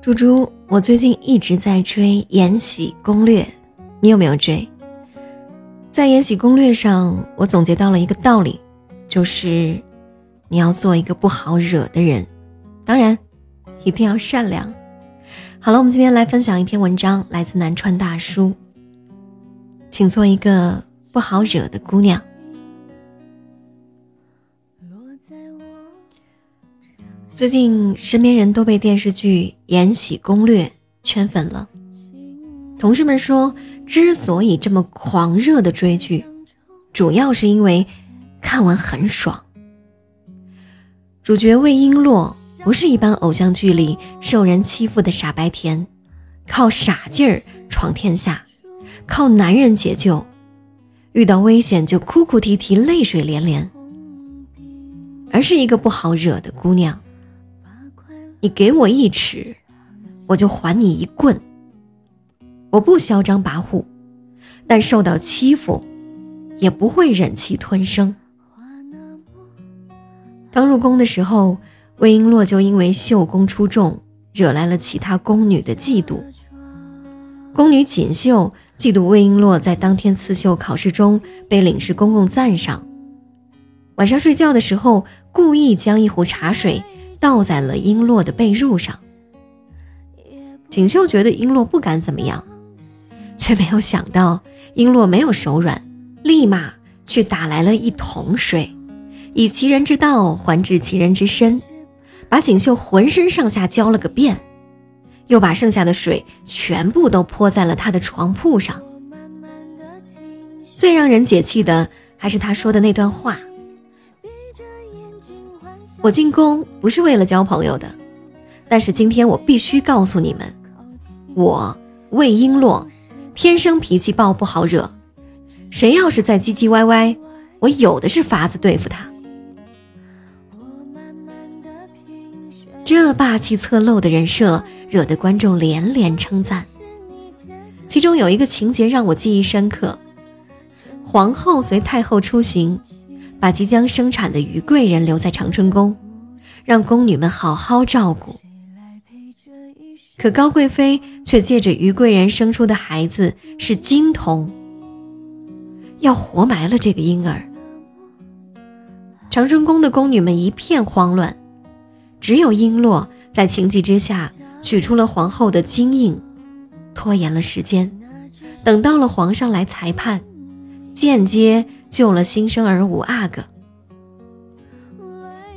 猪猪，我最近一直在追《延禧攻略》，你有没有追？在《延禧攻略》上，我总结到了一个道理，就是你要做一个不好惹的人，当然一定要善良。好了，我们今天来分享一篇文章，来自南川大叔，请做一个不好惹的姑娘。最近身边人都被电视剧《延禧攻略》圈粉了。同事们说，之所以这么狂热的追剧，主要是因为看完很爽。主角魏璎珞不是一般偶像剧里受人欺负的傻白甜，靠傻劲儿闯天下，靠男人解救，遇到危险就哭哭啼啼、泪水连连，而是一个不好惹的姑娘。你给我一尺，我就还你一棍。我不嚣张跋扈，但受到欺负，也不会忍气吞声。刚入宫的时候，魏璎珞就因为绣工出众，惹来了其他宫女的嫉妒。宫女锦绣嫉妒魏璎珞在当天刺绣考试中被领事公公赞赏，晚上睡觉的时候故意将一壶茶水。倒在了璎珞的被褥上。锦绣觉得璎珞不敢怎么样，却没有想到璎珞没有手软，立马去打来了一桶水，以其人之道还治其人之身，把锦绣浑身上下浇了个遍，又把剩下的水全部都泼在了他的床铺上。最让人解气的还是他说的那段话。我进宫不是为了交朋友的，但是今天我必须告诉你们，我魏璎珞天生脾气暴，不好惹。谁要是再唧唧歪歪，我有的是法子对付他。这霸气侧漏的人设，惹得观众连连称赞。其中有一个情节让我记忆深刻：皇后随太后出行。把即将生产的于贵人留在长春宫，让宫女们好好照顾。可高贵妃却借着于贵人生出的孩子是金童，要活埋了这个婴儿。长春宫的宫女们一片慌乱，只有璎珞在情急之下取出了皇后的金印，拖延了时间，等到了皇上来裁判，间接。救了新生儿五阿哥，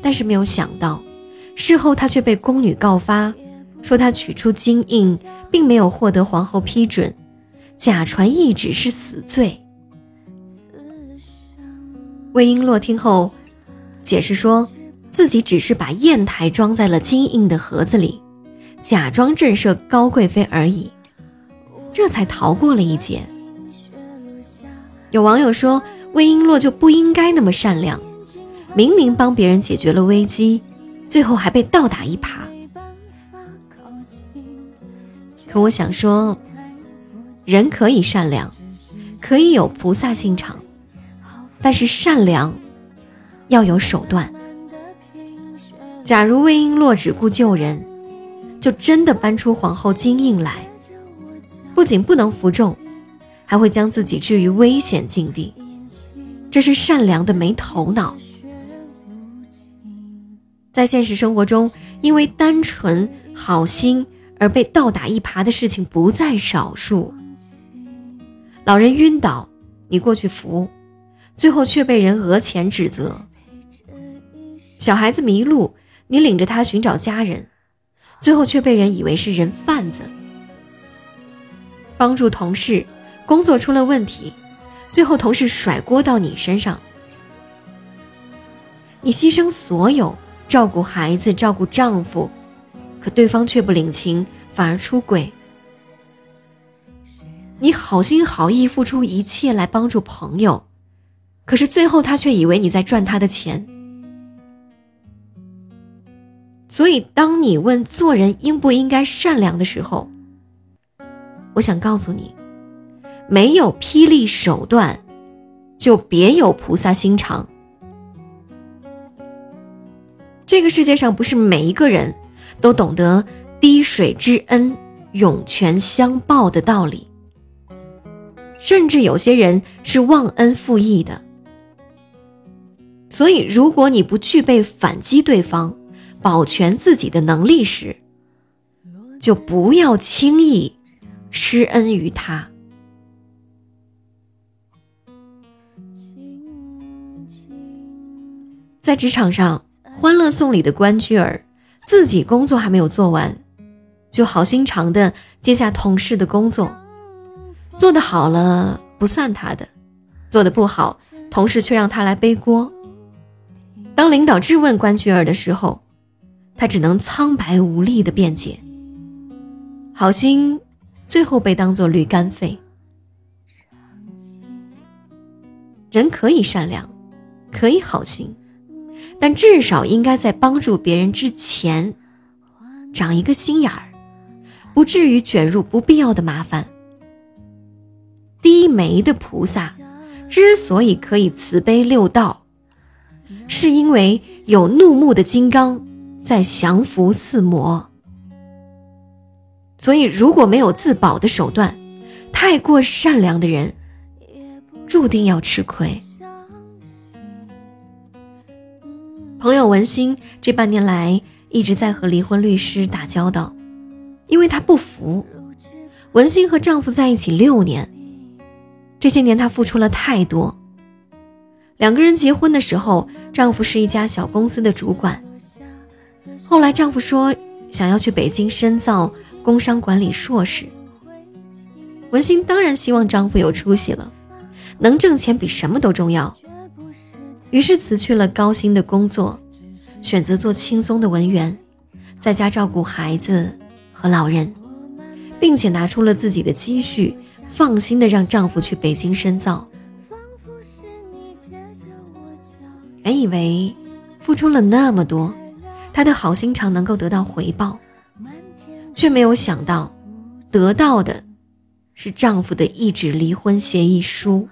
但是没有想到，事后他却被宫女告发，说他取出金印并没有获得皇后批准，假传懿旨是死罪。魏璎珞听后，解释说自己只是把砚台装在了金印的盒子里，假装震慑高贵妃而已，这才逃过了一劫。有网友说。魏璎珞就不应该那么善良，明明帮别人解决了危机，最后还被倒打一耙。可我想说，人可以善良，可以有菩萨心肠，但是善良要有手段。假如魏璎珞只顾救人，就真的搬出皇后金印来，不仅不能服众，还会将自己置于危险境地。这是善良的没头脑，在现实生活中，因为单纯好心而被倒打一耙的事情不在少数。老人晕倒，你过去扶，最后却被人讹钱指责；小孩子迷路，你领着他寻找家人，最后却被人以为是人贩子；帮助同事，工作出了问题。最后，同事甩锅到你身上，你牺牲所有照顾孩子、照顾丈夫，可对方却不领情，反而出轨。你好心好意付出一切来帮助朋友，可是最后他却以为你在赚他的钱。所以，当你问做人应不应该善良的时候，我想告诉你。没有霹雳手段，就别有菩萨心肠。这个世界上不是每一个人都懂得滴水之恩，涌泉相报的道理。甚至有些人是忘恩负义的。所以，如果你不具备反击对方、保全自己的能力时，就不要轻易施恩于他。在职场上，《欢乐颂》里的关雎尔，自己工作还没有做完，就好心肠的接下同事的工作，做得好了不算他的，做得不好，同事却让他来背锅。当领导质问关雎尔的时候，他只能苍白无力的辩解。好心最后被当做驴肝肺。人可以善良，可以好心。但至少应该在帮助别人之前，长一个心眼儿，不至于卷入不必要的麻烦。低眉的菩萨之所以可以慈悲六道，是因为有怒目的金刚在降服四魔。所以，如果没有自保的手段，太过善良的人，注定要吃亏。朋友文心这半年来一直在和离婚律师打交道，因为她不服。文心和丈夫在一起六年，这些年她付出了太多。两个人结婚的时候，丈夫是一家小公司的主管。后来丈夫说想要去北京深造工商管理硕士，文心当然希望丈夫有出息了，能挣钱比什么都重要。于是辞去了高薪的工作，选择做轻松的文员，在家照顾孩子和老人，并且拿出了自己的积蓄，放心的让丈夫去北京深造。原以为付出了那么多，她的好心肠能够得到回报，却没有想到，得到的是丈夫的一纸离婚协议书。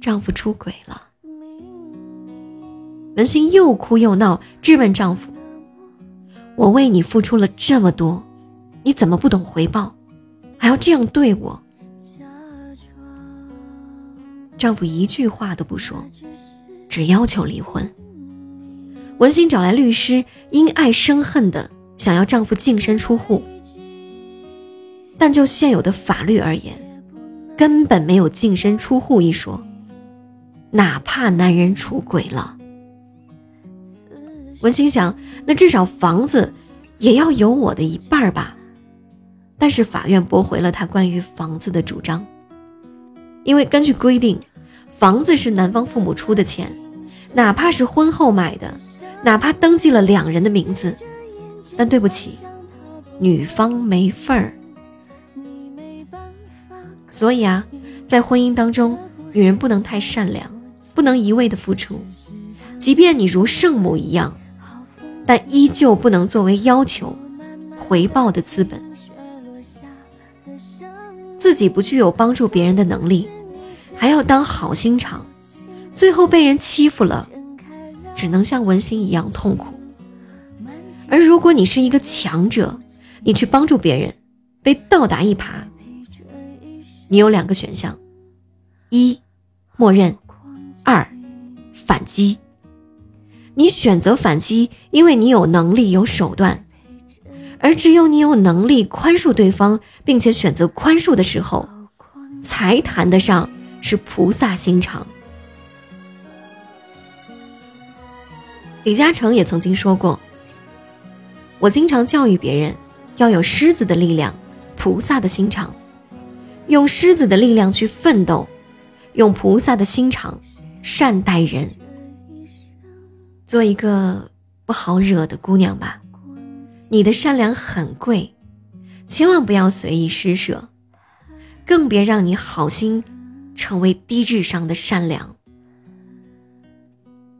丈夫出轨了。文心又哭又闹，质问丈夫：“我为你付出了这么多，你怎么不懂回报，还要这样对我？”丈夫一句话都不说，只要求离婚。文心找来律师，因爱生恨的想要丈夫净身出户，但就现有的法律而言，根本没有净身出户一说，哪怕男人出轨了。文心想，那至少房子也要有我的一半吧。但是法院驳回了他关于房子的主张，因为根据规定，房子是男方父母出的钱，哪怕是婚后买的，哪怕登记了两人的名字，但对不起，女方没份儿。所以啊，在婚姻当中，女人不能太善良，不能一味的付出，即便你如圣母一样。但依旧不能作为要求回报的资本，自己不具有帮助别人的能力，还要当好心肠，最后被人欺负了，只能像文心一样痛苦。而如果你是一个强者，你去帮助别人，被倒打一耙，你有两个选项：一，默认；二，反击。你选择反击，因为你有能力、有手段，而只有你有能力宽恕对方，并且选择宽恕的时候，才谈得上是菩萨心肠。李嘉诚也曾经说过：“我经常教育别人，要有狮子的力量，菩萨的心肠，用狮子的力量去奋斗，用菩萨的心肠善待人。”做一个不好惹的姑娘吧，你的善良很贵，千万不要随意施舍，更别让你好心成为低智商的善良。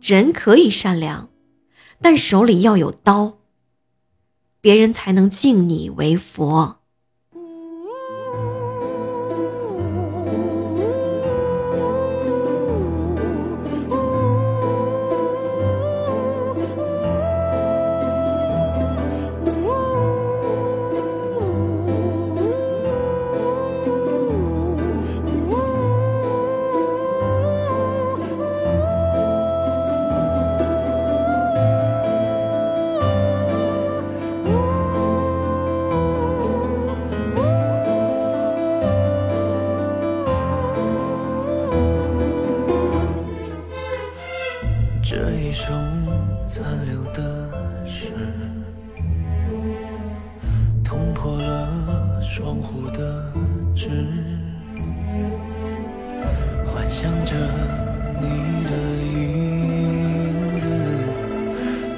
人可以善良，但手里要有刀，别人才能敬你为佛。残留的是，捅破了窗户的纸，幻想着你的影子，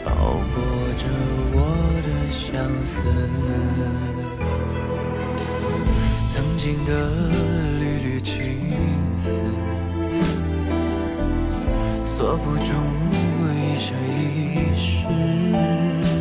包裹着我的相思。曾经的缕缕情丝，锁不住一生一世